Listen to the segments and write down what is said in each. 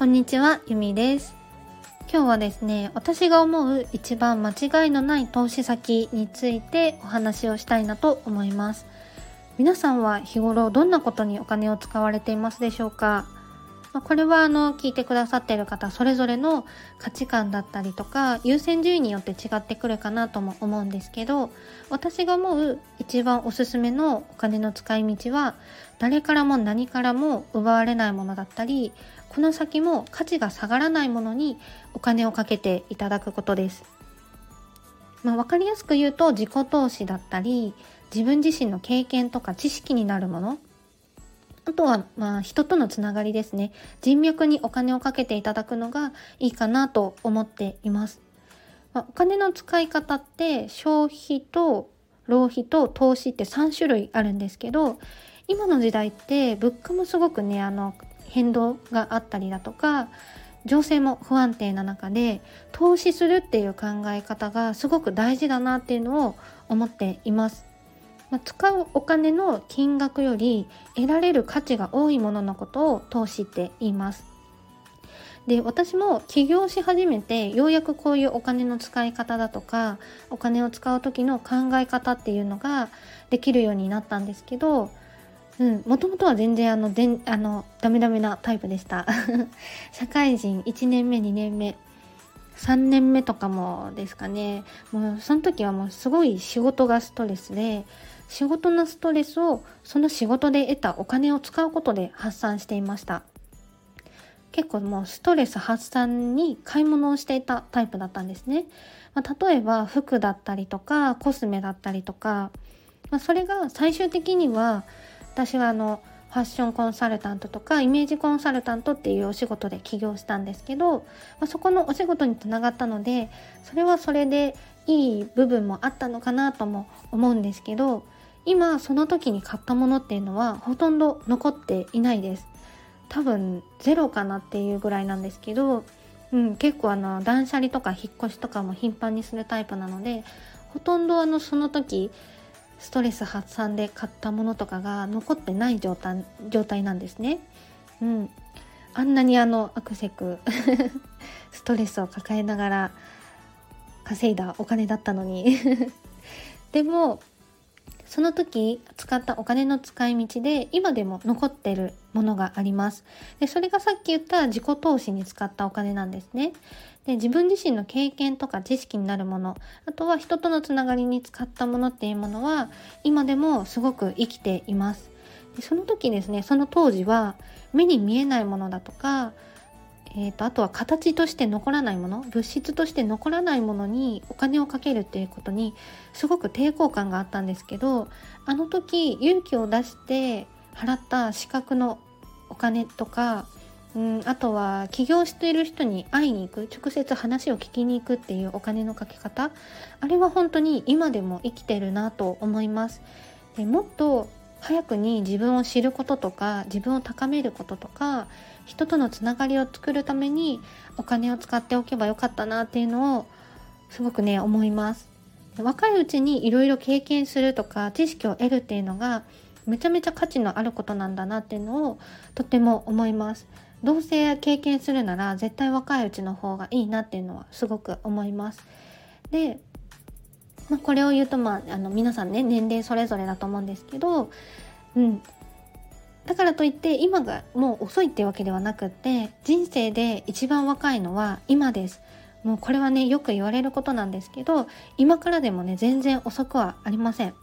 こんにちは、ゆみです。今日はですね、私が思う一番間違いのない投資先についてお話をしたいなと思います。皆さんは日頃どんなことにお金を使われていますでしょうか？これはあの聞いてくださってる方それぞれの価値観だったりとか優先順位によって違ってくるかなとも思うんですけど私が思う一番おすすめのお金の使い道は誰からも何からも奪われないものだったりこの先も価値が下がらないものにお金をかけていただくことです。まあ、分かりやすく言うと自己投資だったり自分自身の経験とか知識になるものあとは、まあ、人とのつながりですね。人脈にお金をかけていただくのがいいかなと思っています。まあ、お金の使い方って消費と浪費と投資って3種類あるんですけど、今の時代って物価もすごくね、あの、変動があったりだとか、情勢も不安定な中で投資するっていう考え方がすごく大事だなっていうのを思っています。まあ、使うお金の金額より得られる価値が多いもののことを投資って言います。で私も起業し始めてようやくこういうお金の使い方だとかお金を使う時の考え方っていうのができるようになったんですけどもともとは全然あのであのダメダメなタイプでした 社会人1年目2年目3年目とかもですかね。もうその時はもうすごい仕事がストレスで仕事のストレスをその仕事で得たお金を使うことで発散していました。結構もうストレス発散に買い物をしていたタイプだったんですね、まあ、例えば服だったりとかコスメだったりとか、まあ、それが最終的には私はあのファッションコンサルタントとかイメージコンサルタントっていうお仕事で起業したんですけど、まあ、そこのお仕事につながったのでそれはそれでいい部分もあったのかなとも思うんですけど今その時に買ったものっていうのはほとんど残っていないです。多分ゼロかなっていうぐらいなんですけど、うん、結構あの断捨離とか引っ越しとかも頻繁にするタイプなのでほとんどあのその時ストレス発散で買ったものとかが残ってない状態状態なんですね。うん、あんなにあのアクセク ストレスを抱えながら稼いだお金だったのに でもその時使ったお金の使い道で今でも残ってるものがあります。で、それがさっき言った自己投資に使ったお金なんですね。で、自分自身の経験とか知識になるもの、あとは人とのつながりに使ったものっていうものは今でもすごく生きています。でその時ですね、その当時は目に見えないものだとか、えーと、あとは形として残らないもの物質として残らないものにお金をかけるっていうことにすごく抵抗感があったんですけどあの時勇気を出して払った資格のお金とか、うん、あとは起業している人に会いに行く直接話を聞きに行くっていうお金のかけ方あれは本当に今でも生きてるなと思います。でもっと早くに自分を知ることとか自分を高めることとか人とのつながりを作るためにお金を使っておけばよかったなっていうのをすごくね思います。若いうちにいろいろ経験するとか知識を得るっていうのがめちゃめちゃ価値のあることなんだなっていうのをとても思います。同棲経験するなら絶対若いうちの方がいいなっていうのはすごく思います。でまあ、これを言うと、まあ、あの皆さんね年齢それぞれだと思うんですけど、うん、だからといって今がもう遅いってわけではなくって人生で一番若いのは今です。もうこれはねよく言われることなんですけど今からでもね全然遅くはありません。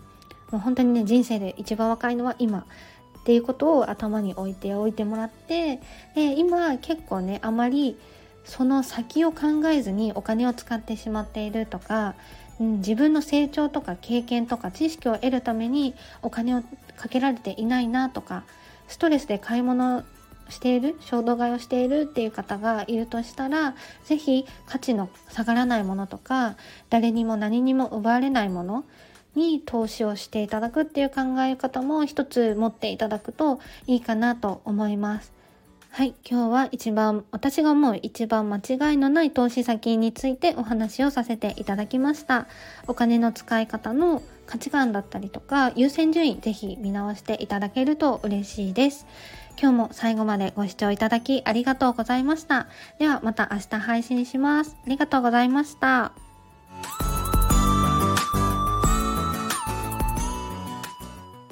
もう本当にね人生で一番若いのは今っていうことを頭に置いておいてもらってで今結構ねあまりその先を考えずにお金を使ってしまっているとかうん、自分の成長とか経験とか知識を得るためにお金をかけられていないなとかストレスで買い物している衝動買いをしているっていう方がいるとしたら是非価値の下がらないものとか誰にも何にも奪われないものに投資をしていただくっていう考え方も一つ持っていただくといいかなと思います。はい、今日は一番、私が思う一番間違いのない投資先についてお話をさせていただきました。お金の使い方の価値観だったりとか優先順位ぜひ見直していただけると嬉しいです。今日も最後までご視聴いただきありがとうございました。ではまた明日配信します。ありがとうございました。